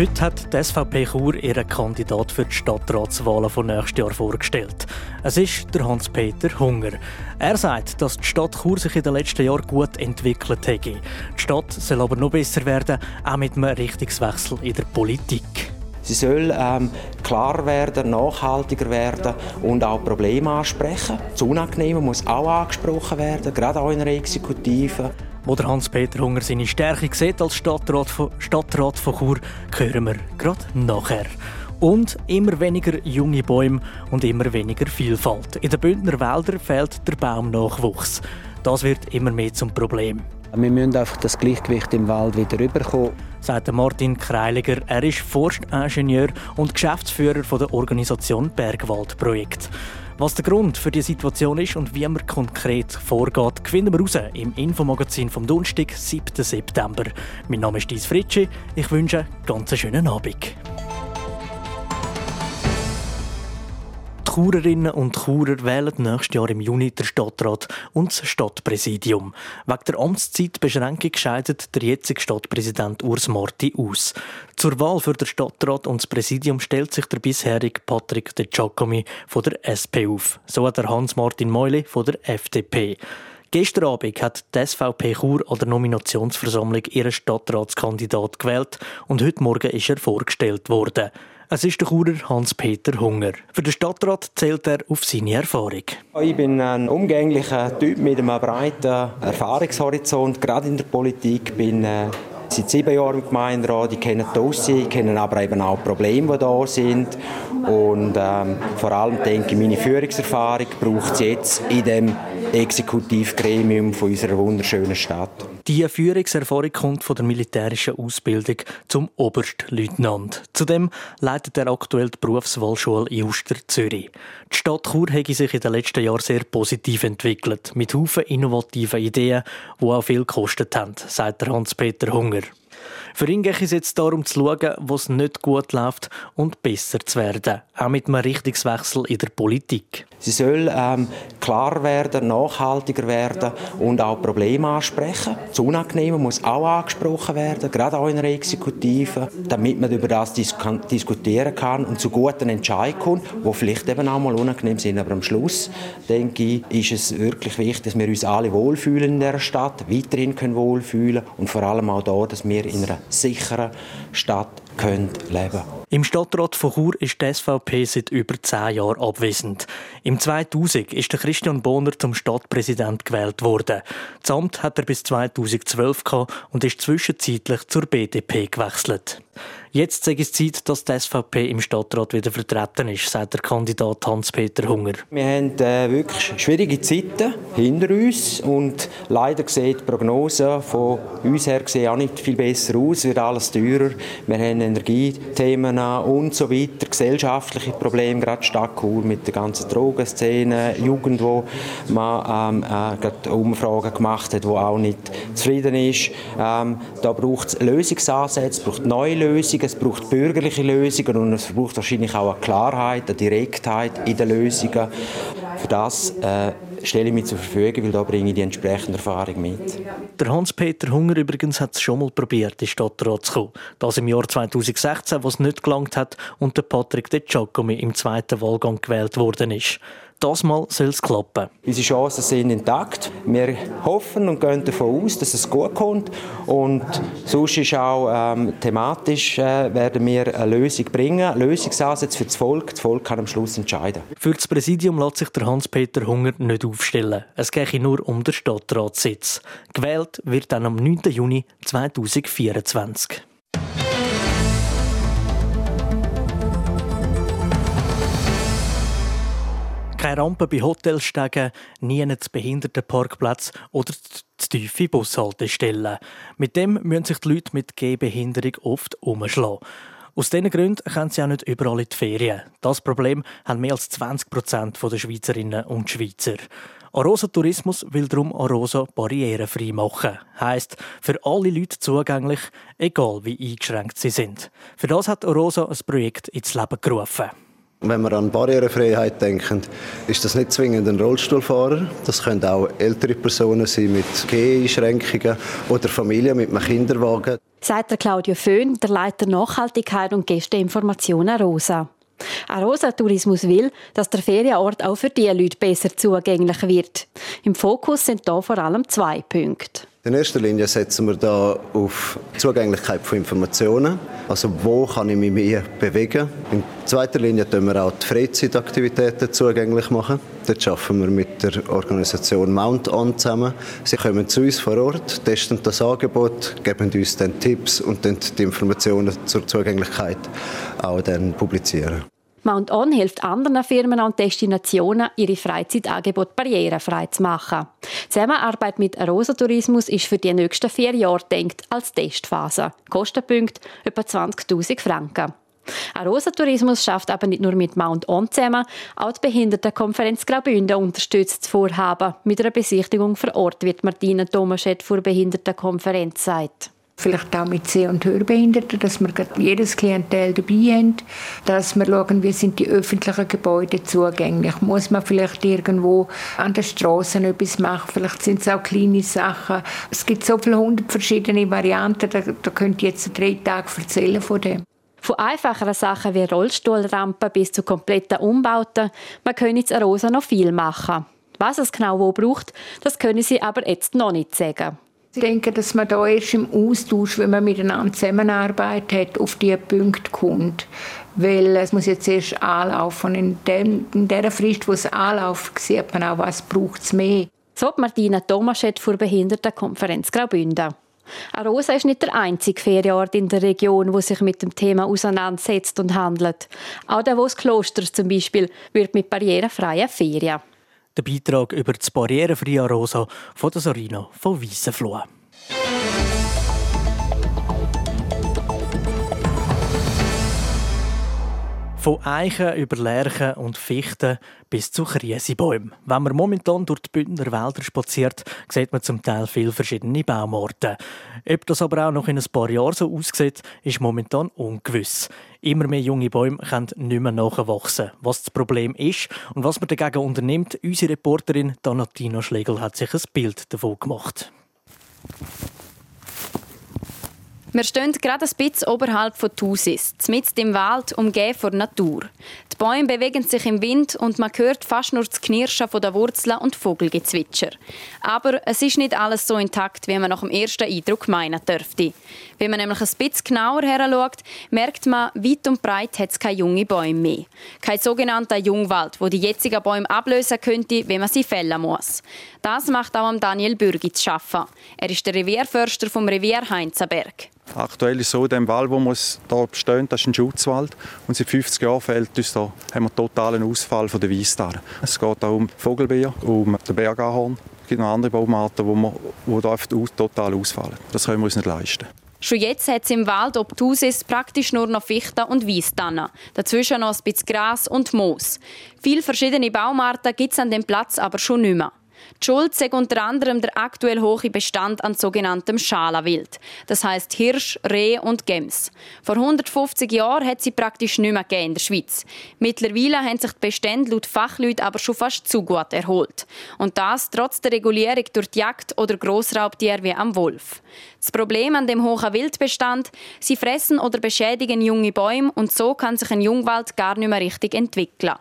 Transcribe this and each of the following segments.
Heute hat die SVP Chur ihren Kandidat für die Stadtratswahlen von nächstes Jahr vorgestellt. Es ist der Hans-Peter Hunger. Er sagt, dass die Stadt Chur sich in den letzten Jahren gut entwickelt hat. Die Stadt soll aber noch besser werden, auch mit einem Richtungswechsel in der Politik. Sie soll ähm, klar werden, nachhaltiger werden und auch Probleme ansprechen. Das Unangenehme muss auch angesprochen werden, gerade auch in der Exekutive. Wo der Hans-Peter Hunger seine Stärke sieht als Stadtrat von, Stadtrat von Chur, hören wir gerade nachher. Und immer weniger junge Bäume und immer weniger Vielfalt. In den Bündner Wäldern fehlt der Baumnachwuchs. Das wird immer mehr zum Problem. Wir müssen einfach das Gleichgewicht im Wald wieder rüberkommen. Sagt Martin Kreiliger. Er ist Forstingenieur und Geschäftsführer der Organisation Bergwaldprojekt. Was der Grund für die Situation ist und wie man konkret vorgeht, finden wir raus im Infomagazin vom Donnerstag, 7. September. Mein Name ist Dies Fritschi. Ich wünsche einen ganz schönen Abend. Die Churerinnen und Churer wählen nächstes Jahr im Juni den Stadtrat und das Stadtpräsidium. Wegen der Amtszeitbeschränkung scheidet der jetzige Stadtpräsident Urs Marti aus. Zur Wahl für den Stadtrat und das Präsidium stellt sich der bisherige Patrick De Giacomi von der SP auf. So hat der Hans-Martin Meuli von der FDP. Gestern Abend hat die SVP Chur an der Nominationsversammlung ihren Stadtratskandidat gewählt und heute Morgen ist er vorgestellt worden. Es ist der Churer Hans-Peter Hunger. Für den Stadtrat zählt er auf seine Erfahrung. Ich bin ein umgänglicher Typ mit einem breiten Erfahrungshorizont, gerade in der Politik. bin äh, seit sieben Jahren im Gemeinderat. Ich kenne die Dossier, ich kenne aber eben auch die Probleme, die da sind. Und ähm, vor allem denke ich, meine Führungserfahrung braucht es jetzt in dem Exekutivgremium von unserer wunderschönen Stadt. Die Führungserfahrung kommt von der militärischen Ausbildung zum Oberstleutnant. Zudem leitet er aktuell die Berufswahlschule in Uster Zürich. Die Stadt Chur hat sich in den letzten Jahren sehr positiv entwickelt, mit Haufen innovativen Ideen, die auch viel gekostet haben, sagt Hans-Peter Hunger. Für ihn geht es jetzt darum zu schauen, was nicht gut läuft und besser zu werden. Auch mit einem Richtungswechsel in der Politik. Sie soll ähm, klar werden, nachhaltiger werden und auch Probleme ansprechen. Das Unangenehme muss auch angesprochen werden, gerade auch in der Exekutive, damit man über das dis diskutieren kann und zu guten Entscheidungen kommt, die vielleicht eben auch mal unangenehm sind. Aber am Schluss, denke ich, ist es wirklich wichtig, dass wir uns alle wohlfühlen in der Stadt, weiterhin können wohlfühlen und vor allem auch da, dass wir in einer sicheren Stadt können leben Im Stadtrat von Chur ist die SVP seit über zehn Jahren abwesend. Im 2000 ist der Christian Bohner zum Stadtpräsident gewählt worden. Das Amt hat er bis 2012 gehabt und ist zwischenzeitlich zur BDP gewechselt. Jetzt sei es Zeit, dass die SVP im Stadtrat wieder vertreten ist, sagt der Kandidat Hans-Peter Hunger. Wir haben äh, wirklich schwierige Zeiten hinter uns und leider sieht die Prognose von uns her auch nicht viel besser aus, es wird alles teurer. Wir haben Energiethemen und so weiter, gesellschaftliche Probleme, gerade Stadt Chur mit der ganzen Drogenszene, Jugend, wo man ähm, äh, Umfragen gemacht hat, wo auch nicht zufrieden ist. Ähm, da braucht es Lösungsansätze, es braucht neue Lösungen, es braucht bürgerliche Lösungen und es braucht wahrscheinlich auch eine Klarheit, eine Direktheit in den Lösungen. Für das äh, stelle ich mich zur Verfügung, weil da bringe ich die entsprechende Erfahrung mit. Der Hans-Peter Hunger übrigens hat es schon mal probiert, in Stadtrat zu kommen. Das im Jahr 2016, wo es nicht gelangt hat und der Patrick De Giacomi im zweiten Wahlgang gewählt worden ist. Das Mal soll es klappen. Unsere Chancen sind intakt. Wir hoffen und gehen davon aus, dass es gut kommt. Und sonst ist auch ähm, thematisch äh, werden wir eine Lösung bringen. Lösungsansatz für das Volk. Das Volk kann am Schluss entscheiden. Für das Präsidium lässt sich der Hans-Peter Hunger nicht aufstellen. Es geht nur um den Stadtratssitz. Gewählt wird dann am 9. Juni 2024. keine Rampe bei Hotelstegen, nie einen Behindertenparkplatz oder zu tiefe Bushaltestellen. Mit dem müssen sich die Leute mit Gehbehinderung oft umschlagen. Aus diesen Gründen können sie auch nicht überall in die Ferien. Das Problem haben mehr als 20 Prozent der Schweizerinnen und Schweizer. Arosa Tourismus will darum Arosa barrierefrei machen. Heißt, für alle Leute zugänglich, egal wie eingeschränkt sie sind. Für das hat Arosa ein Projekt ins Leben gerufen. Wenn wir an Barrierefreiheit denken, ist das nicht zwingend ein Rollstuhlfahrer. Das können auch ältere Personen sein mit Geheinschränkungen oder Familien mit einem Kinderwagen. Sagt der Claudio Föhn, der Leiter Nachhaltigkeit und Gästeinformationen Rosa. Arosa Tourismus will, dass der Ferienort auch für diese Leute besser zugänglich wird. Im Fokus sind da vor allem zwei Punkte. In erster Linie setzen wir da auf Zugänglichkeit von Informationen. Also wo kann ich mich mehr bewegen? In zweiter Linie tun wir auch die Freizeitaktivitäten zugänglich machen. Dort arbeiten wir mit der Organisation Mount On zusammen. Sie kommen zu uns vor Ort, testen das Angebot, geben uns dann Tipps und dann die Informationen zur Zugänglichkeit auch dann publizieren. Mount On hilft anderen Firmen und Destinationen, ihre Freizeitangebote barrierefrei zu machen. Die Zusammenarbeit mit Arosa Tourismus ist für die nächsten vier Jahre denkt als Testphase. Kostenpunkt etwa 20.000 Franken. Arosa Tourismus schafft aber nicht nur mit Mount On zusammen, auch die Behindertenkonferenz Graubünden unterstützt das Vorhaben. Mit einer Besichtigung vor Ort wird Martina Thomaschett vor Behindertenkonferenz sagt vielleicht auch mit Seh- und Hörbehinderten, dass wir jedes Klientel dabei haben, dass wir schauen, wie sind die öffentlichen Gebäude zugänglich. Muss man vielleicht irgendwo an den Straßen etwas machen? Vielleicht sind es auch kleine Sachen. Es gibt so viele hundert verschiedene Varianten, da, da könnt ihr jetzt drei Tage erzählen von dem. Von einfacheren Sachen wie Rollstuhlrampen bis zu kompletten Umbauten, man kann jetzt Rosa noch viel machen. Was es genau wo braucht, das können sie aber jetzt noch nicht sagen. Ich denke, dass man da erst im Austausch, wenn man miteinander zusammenarbeitet, auf diese Punkte kommt. Weil es muss jetzt erst anlaufen. In, dem, in der Frist, wo es anläuft, sieht man auch, was braucht es mehr. So Martina Tomaschett vor Behindertenkonferenz Graubünden. Arosa ist nicht der einzige Ferienort in der Region, wo sich mit dem Thema auseinandersetzt und handelt. Auch der Davos Klosters zum Beispiel wird mit barrierefreien Ferien. Der Beitrag über das barrierefreie Rosa von der Sorina von Weissenfloh. Von Eichen über Lärchen und Fichten bis zu Kriesebäumen. Wenn man momentan durch die Bündner Wälder spaziert, sieht man zum Teil viele verschiedene Baumarten. Ob das aber auch noch in ein paar Jahren so aussieht, ist momentan ungewiss. Immer mehr junge Bäume können nicht mehr nachwachsen. Was das Problem ist und was man dagegen unternimmt, unsere Reporterin Danatina Schlegel hat sich ein Bild davon gemacht. Wir stehen gerade ein bisschen oberhalb von Thusis, mitten im Wald, umgeben von Natur. Die Bäume bewegen sich im Wind und man hört fast nur das Knirschen der Wurzeln und Vogelgezwitscher. Aber es ist nicht alles so intakt, wie man nach dem ersten Eindruck meinen dürfte. Wenn man nämlich ein bisschen genauer heranschaut, merkt man, weit und breit hat es keine junge Bäume mehr. Kein sogenannter Jungwald, wo die jetzigen Bäume ablösen könnte, wenn man sie fällen muss. Das macht auch Daniel Bürgi zu schaffen. Er ist der Revierförster vom Revier Heinzenberg. Aktuell ist so, der Wald, wo wir hier stehen, das ist ein Schutzwald. Und seit 50 Jahren fällt uns da, haben wir totalen Ausfall von der Weisstare. Es geht auch um Vogelbeer, um den Bergahorn. Es gibt noch andere Baumarten, wo, wir, wo da total ausfallen. Das können wir uns nicht leisten. Schon jetzt hat es im Wald ob Obtusis praktisch nur noch Fichten und Weißtannen. Dazwischen noch ein bisschen Gras und Moos. Viele verschiedene Baumarten gibt es an dem Platz aber schon nicht mehr. Die Schuld sei unter anderem der aktuell hohe Bestand an sogenanntem Schalawild. Das heißt Hirsch, Reh und Gems. Vor 150 Jahren hat sie praktisch nicht mehr in der Schweiz. Mittlerweile haben sich die Bestände laut Fachleuten aber schon fast zu gut erholt. Und das trotz der Regulierung durch die Jagd oder Grossraubtiere wie am Wolf. Das Problem an dem hohen Wildbestand, sie fressen oder beschädigen junge Bäume und so kann sich ein Jungwald gar nicht mehr richtig entwickeln.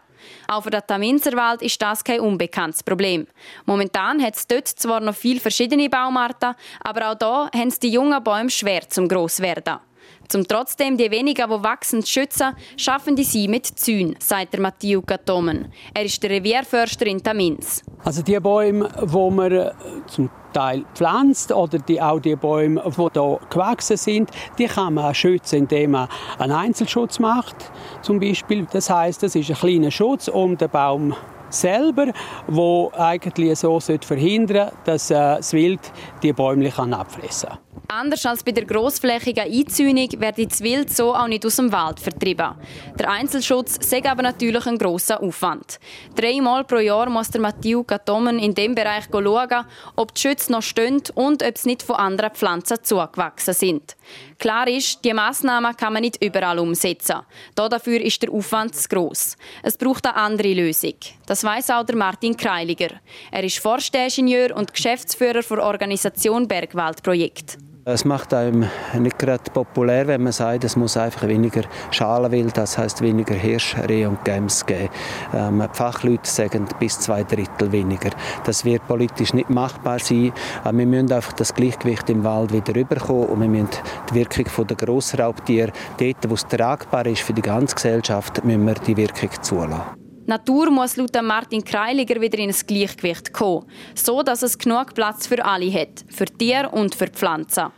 Auch für den Taminserwald ist das kein unbekanntes Problem. Momentan hat es dort zwar noch viele verschiedene Baumarten, aber auch da haben es die jungen Bäume schwer zum Grosswerden. Zum trotzdem die wenigen, die wachsen, zu schützen, schaffen die sie mit Zäunen, sagt der Matthieu Gatomen. Er ist der Revierförster in Tamins. Also die Bäume, die man äh, zum Teil pflanzt oder die, auch die Bäume, die hier gewachsen sind, die kann man schützen, indem man einen Einzelschutz macht. Zum Beispiel. Das heißt, es ist ein kleiner Schutz um den Baum selber, wo eigentlich so verhindern dass äh, das Wild die Bäume abfressen kann. Anders als bei der grossflächigen Einzäunung wird das Wild so auch nicht aus dem Wald vertrieben. Der Einzelschutz sei aber natürlich ein grosser Aufwand. Dreimal pro Jahr muss der Matthieu Gatomen in dem Bereich schauen, ob die Schütze noch stehen und ob sie nicht von anderen Pflanzen zugewachsen sind. Klar ist, die Massnahmen kann man nicht überall umsetzen. Dafür ist der Aufwand zu gross. Es braucht eine andere Lösung. Das weiß auch der Martin Kreiliger. Er ist Forstingenieur und Geschäftsführer der Organisation Bergwaldprojekt. Es macht einem nicht gerade populär, wenn man sagt, es muss einfach weniger Schalenwild, das heißt weniger Hirsch, Reh und Gäms geben. Ähm, die Fachleute sagen bis zwei Drittel weniger. Das wird politisch nicht machbar sein. Aber wir müssen einfach das Gleichgewicht im Wald wieder rüberkommen und wir müssen die Wirkung der Grossraubtiere, dort wo es tragbar ist für die ganze Gesellschaft, müssen wir die Wirkung zulassen. Natur muss laut Martin Kreiliger wieder in ein Gleichgewicht kommen, so dass es genug Platz für alle hat, für Tiere und für Pflanzen.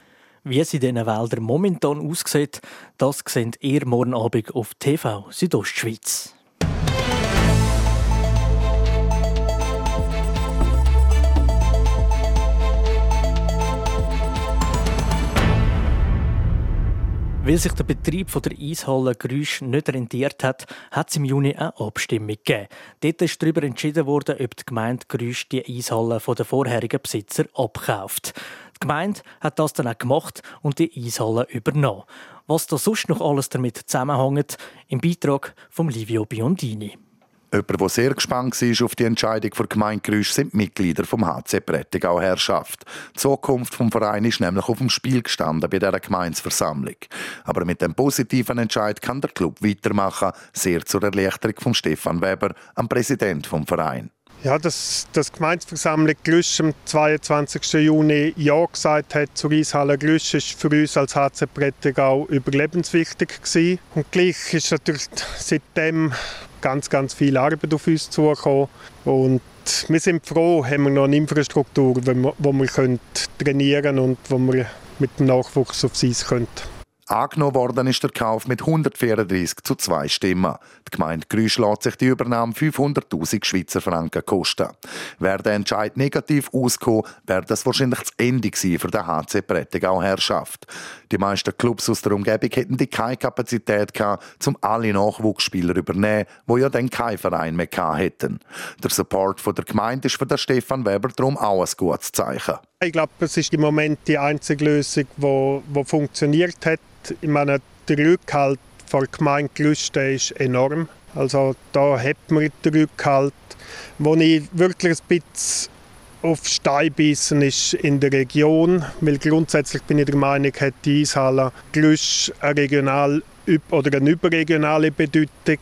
Wie es in diesen Wäldern momentan aussieht, das seht ihr morgen Abend auf TV Südostschweiz. Weil sich der Betrieb der Eishalle Grüsch nicht rentiert hat, hat es im Juni eine Abstimmung gegeben. Dort ist darüber entschieden worden, ob die Gemeinde Grüsch die Eishalle von den vorherigen Besitzer abkauft. Die Gemeinde hat das dann auch gemacht und die Eishalle übernommen. Was da sonst noch alles damit zusammenhängt, im Beitrag von Livio Biondini. Jemand, der sehr gespannt war auf die Entscheidung der Gemeinde Grüsch, sind die Mitglieder vom HC Prättigau Herrschaft. Die Zukunft des Vereins ist nämlich auf dem Spiel gestanden bei dieser Gemeinsversammlung. Aber mit dem positiven Entscheid kann der Club weitermachen, sehr zur Erleichterung von Stefan Weber, am Präsident vom Verein. Ja, dass das Gemeindeversammlung Glüsch am 22. Juni Ja gesagt hat zur Eishalle Glüsch, ist für uns als HC Prättigau überlebenswichtig gewesen. Und gleich ist natürlich seitdem ganz, ganz viel Arbeit auf uns zugekommen. Und wir sind froh, haben wir noch eine Infrastruktur, wo wir trainieren können und wo wir mit dem Nachwuchs aufs Eis können. Angenommen worden ist der Kauf mit 134 zu 2 Stimmen. Die Gemeinde Grüsch lässt sich die Übernahme 500.000 Schweizer Franken kosten. Wäre der Entscheid negativ ausgekommen, wäre das wahrscheinlich das Ende für die HC Prättigau Herrschaft. Die meisten Clubs aus der Umgebung hätten die keine Kapazität gehabt, um alle Nachwuchsspieler zu übernehmen, wo ja dann kein Verein mehr hätten. Der Support von der Gemeinde ist für den Stefan Weber darum auch ein gutes Zeichen. Ich glaube, es ist im Moment die einzige Lösung, die funktioniert hat ich meine, der Rückhalt von der Gemeinde Glüsten ist enorm. Also da hat man den Rückhalt. Wo ich wirklich ein bisschen auf Stein beißen ist in der Region, weil grundsätzlich bin ich der Meinung, hat die Eishalle Glüsch eine regional oder eine überregionale Bedeutung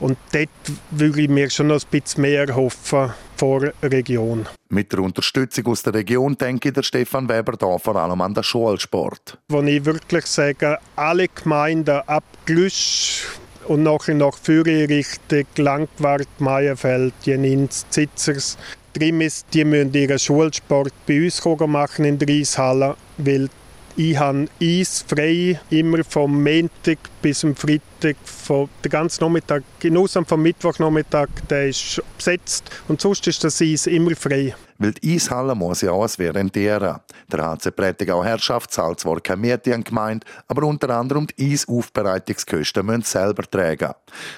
und dort würde ich mir schon noch ein bisschen mehr hoffen vor Region. Mit der Unterstützung aus der Region denke ich der Stefan Weber da vor allem an den Schulsport. Wo ich wirklich sage, alle Gemeinden ab Glüsch und nachher nach Führer Richtung Langwart, Meierfeld, Jenins, Zitzers, Trimis, die müssen ihren Schulsport bei uns machen in der Eishalle, weil ich habe Eis frei, immer vom Montag bis zum Freitag, von, den ganzen Nachmittag, in vom Mittwochnachmittag, der ist besetzt. Und sonst ist das Eis immer frei weil die Eishalle muss ja auch währendtieren. Der HC Prättigau Herrschaft zahlt zwar keine Miete an Gemeinde, aber unter anderem die Eisaufbereitungskosten müssen selber tragen.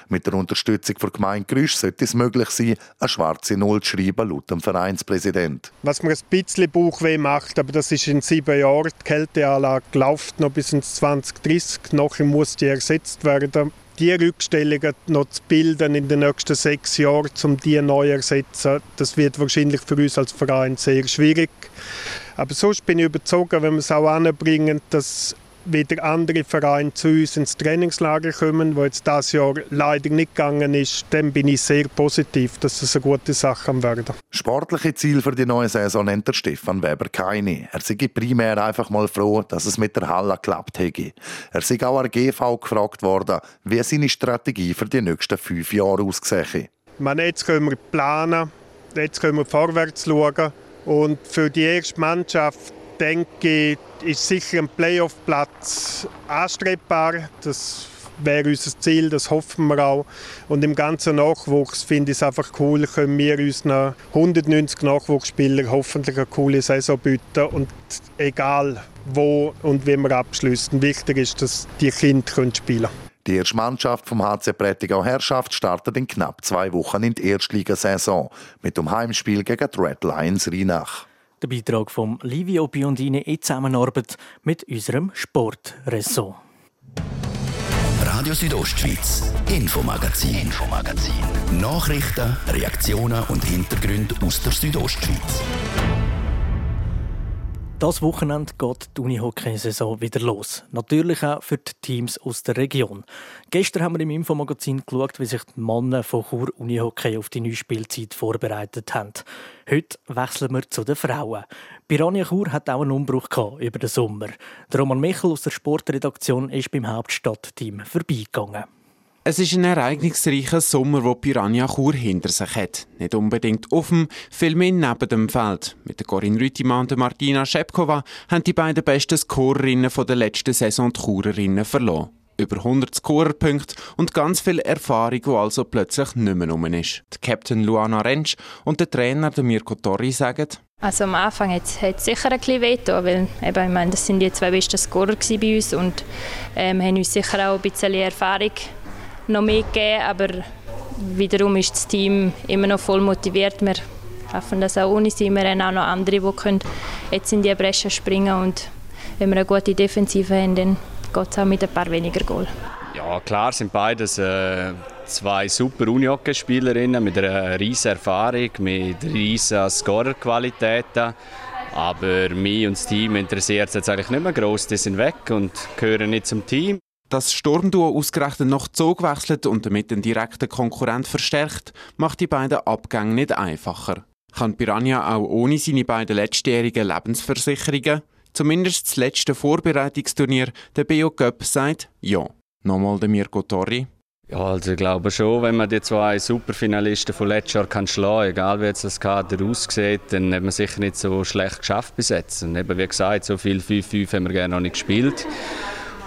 Mit der Unterstützung der Gemeinde Grüsch sollte es möglich sein, eine schwarze Null zu schreiben, laut dem Vereinspräsident. Was mir ein bisschen Bauchweh macht, aber das ist in sieben Jahren, die Kälteanlage läuft noch bis ins 2030, nachher muss die ersetzt werden die Rückstellungen noch zu bilden in den nächsten sechs Jahren, um die neu zu ersetzen, das wird wahrscheinlich für uns als Verein sehr schwierig. Aber sonst bin ich überzeugt, wenn wir es auch anbringen, dass wieder andere Vereine zu uns ins Trainingslager kommen, wo jetzt das Jahr leider nicht gegangen ist, dann bin ich sehr positiv, dass es eine gute Sache werden. Sportliche Ziel für die neue Saison nennt der Stefan Weber keine. Er sei primär einfach mal froh, dass es mit der Halle geklappt hätte. Er sei auch an GV gefragt worden, wie seine Strategie für die nächsten fünf Jahre aussehe. Jetzt können wir planen, jetzt können wir vorwärts schauen und für die erste Mannschaft denke ist sicher ein Playoff-Platz anstrebbar. Das wäre unser Ziel, das hoffen wir auch. Und im ganzen Nachwuchs finde ich es einfach cool, können wir unseren 190 Nachwuchsspielern hoffentlich eine coole Saison bieten und egal wo und wie wir abschließen. Wichtig ist, dass die Kinder spielen können. Die erste Mannschaft vom HC Prättigau Herrschaft startet in knapp zwei Wochen in die Erstligasaison mit dem Heimspiel gegen die Red Lions Rheinach. Der Beitrag von Livio Biondini in Zusammenarbeit mit unserem Sportressort. Radio Südostschweiz, Infomagazin, Infomagazin. Nachrichten, Reaktionen und Hintergründe aus der Südostschweiz. Das Wochenende geht die Unihockey-Saison wieder los. Natürlich auch für die Teams aus der Region. Gestern haben wir im Infomagazin geschaut, wie sich die Männer von Chur Unihockey auf die neue Spielzeit vorbereitet haben. Heute wechseln wir zu den Frauen. Piranha Chur hat auch einen Umbruch gehabt über den Sommer. Der Roman Michel aus der Sportredaktion ist beim Hauptstadtteam vorbeigegangen. Es ist ein ereignisreicher Sommer, wo Piranha Chur hinter sich hat. Nicht unbedingt auf dem, vielmehr neben dem Feld. Mit der Corinne Rüttimann und Martina Schepkova haben die beiden besten Scorerinnen der letzten Saison die Churerinnen verloren. Über 100 Scorerpunkte und ganz viel Erfahrung, die also plötzlich nicht mehr rum ist. Die Captain Luana Rentsch und der Trainer Mirko Torri sagen, also am Anfang hat es sicher ein bisschen wehgetan, weil eben, ich meine, das sind die zwei besten Scorer bei uns und ähm, haben uns sicher auch ein bisschen Erfahrung noch mehr gegeben, aber wiederum ist das Team immer noch voll motiviert. Wir schaffen das auch ohne sie. Wir haben auch noch andere, die können jetzt in die Bresche springen und wenn wir eine gute Defensive haben, dann geht es auch mit ein paar weniger Goal. Ja, klar sind beides äh, zwei super Unihockey-Spielerinnen mit einer riesen Erfahrung, mit riesen Scorer-Qualitäten. Aber mich und das Team interessiert es jetzt eigentlich nicht mehr gross. Die sind weg und gehören nicht zum Team. Dass Sturmduo ausgerechnet noch Zug wechselt und damit den direkten Konkurrent verstärkt, macht die beiden Abgänge nicht einfacher. Kann Piranha auch ohne seine beiden letztjährigen Lebensversicherungen, zumindest das letzte Vorbereitungsturnier, der BO Cup, sagt ja. Nochmal der Mirko Torri. Ja, also ich glaube schon, wenn man die zwei Superfinalisten von letztes Jahr kann schlagen, egal wie jetzt das Kader aussieht, dann hat man sicher nicht so schlecht geschafft bis jetzt. Und eben, wie gesagt, so viel 5-5 haben wir gerne noch nicht gespielt.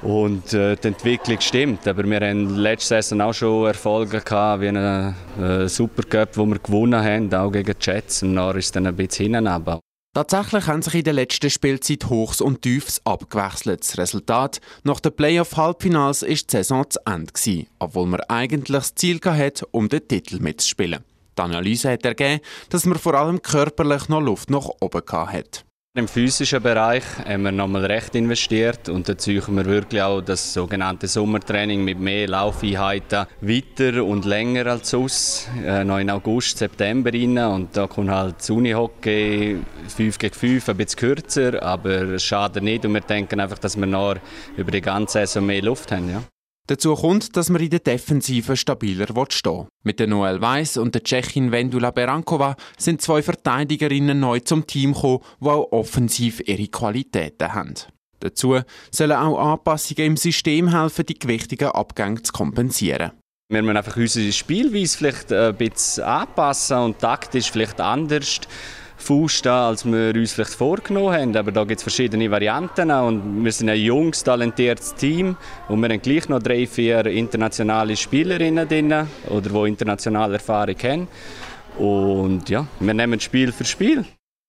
Und äh, die Entwicklung stimmt. Aber wir haben letzte Saison auch schon Erfolge gehabt, wie einen äh, Supercup, wo wir gewonnen haben, auch gegen die Jets. Und dann ist es dann ein bisschen hinten Tatsächlich haben sich in der letzten Spielzeit Hochs und Tiefs abgewechselt. Das Resultat nach den Playoff-Halbfinals war die Saison zu Ende, gewesen, obwohl man eigentlich das Ziel hatte, um den Titel mitzuspielen. Die Analyse hat ergeben, dass man vor allem körperlich noch Luft nach oben hatte. Im physischen Bereich haben wir nochmal recht investiert und da ziehen wir wirklich auch das sogenannte Sommertraining mit mehr Laufeinheiten weiter und länger als sonst, äh, noch in August, September rein und da kommt halt das Unihockey 5 gegen 5 ein bisschen kürzer, aber es schadet nicht und wir denken einfach, dass wir noch über die ganze Saison mehr Luft haben. Ja. Dazu kommt, dass man in der Defensive stabiler stehen will. Mit der Noel Weiss und der Tschechin Vendula Berankova sind zwei Verteidigerinnen neu zum Team gekommen, die auch offensiv ihre Qualitäten haben. Dazu sollen auch Anpassungen im System helfen, die gewichtigen Abgänge zu kompensieren. Wir müssen einfach unsere Spielweise vielleicht ein bisschen anpassen und taktisch vielleicht anders Fuß da, als wir uns vielleicht vorgenommen haben. Aber da gibt es verschiedene Varianten und wir sind ein junges, talentiertes Team und wir haben gleich noch drei, vier internationale Spielerinnen drin oder die internationale Erfahrung haben. Und ja, wir nehmen Spiel für Spiel.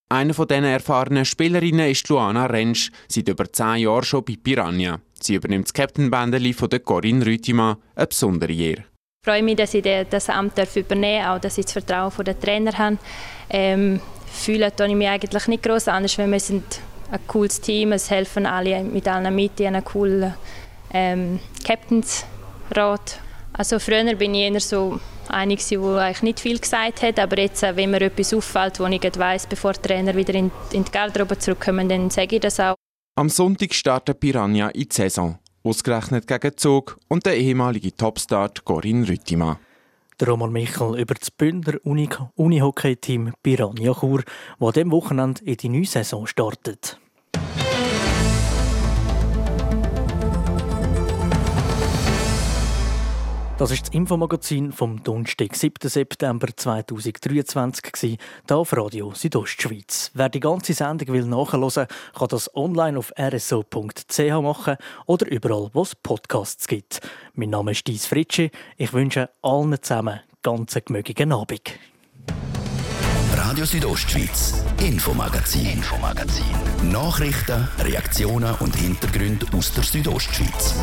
Eine von diesen erfahrenen Spielerinnen ist Luana Rentsch, seit über zehn Jahren schon bei Piranha. Sie übernimmt das Captain-Bändeli von der Corinne Rütima, eine besondere Ehre. Ich freue mich, dass ich das Amt übernehmen darf, auch dass ich das Vertrauen der Trainer habe. Ähm, fühle ich mich eigentlich nicht groß anders, weil wir sind ein cooles Team, es helfen alle mit allen mit, die einen coolen ähm, Captainsrat. Also früher bin ich eher so einig, der eigentlich nicht viel gesagt hat, aber jetzt, äh, wenn mir etwas auffällt, wo ich weiß, bevor die Trainer wieder in, in die Garderobe zurückkommen, dann sage ich das auch. Am Sonntag startet Piranha in die Saison, ausgerechnet gegen Zug und der ehemalige Topstart Corinne Rüttimann. Der Roman Michel über das Bündner Unihockey-Team Piranha Chur, das an diesem Wochenende in die neue Saison startet. Das ist das Infomagazin vom Donnerstag, 7. September 2023 hier auf Radio Südostschweiz. Wer die ganze Sendung will nachhören, kann das online auf rso.ch machen oder überall, wo es Podcasts gibt. Mein Name ist Dies Fritschi. Ich wünsche allen zusammen ganz einen gemögigen Abend. Radio Südostschweiz, Infomagazin, Infomagazin. Nachrichten, Reaktionen und Hintergründe aus der Südostschweiz.